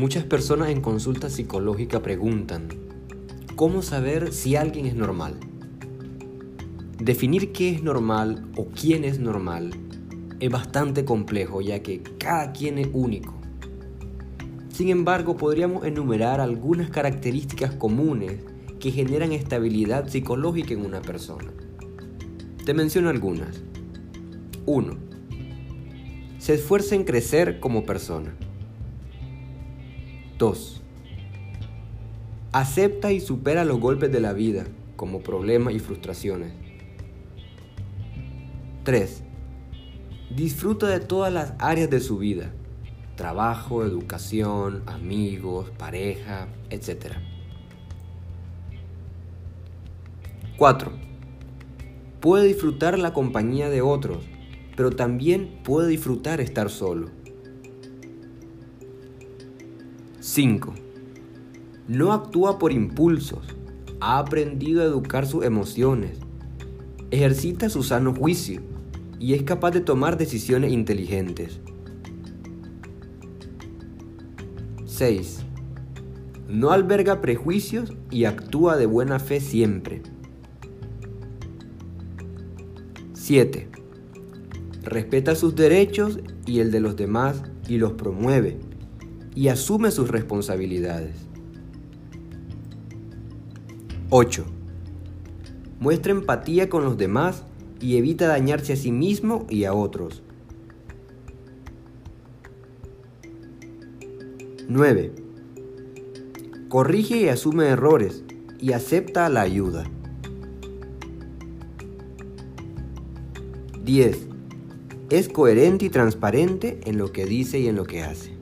Muchas personas en consulta psicológica preguntan, ¿cómo saber si alguien es normal? Definir qué es normal o quién es normal es bastante complejo ya que cada quien es único. Sin embargo, podríamos enumerar algunas características comunes que generan estabilidad psicológica en una persona. Te menciono algunas. 1. Se esfuerza en crecer como persona. 2. Acepta y supera los golpes de la vida, como problemas y frustraciones. 3. Disfruta de todas las áreas de su vida, trabajo, educación, amigos, pareja, etc. 4. Puede disfrutar la compañía de otros, pero también puede disfrutar estar solo. 5. No actúa por impulsos. Ha aprendido a educar sus emociones. Ejercita su sano juicio y es capaz de tomar decisiones inteligentes. 6. No alberga prejuicios y actúa de buena fe siempre. 7. Respeta sus derechos y el de los demás y los promueve y asume sus responsabilidades. 8. Muestra empatía con los demás y evita dañarse a sí mismo y a otros. 9. Corrige y asume errores y acepta la ayuda. 10. Es coherente y transparente en lo que dice y en lo que hace.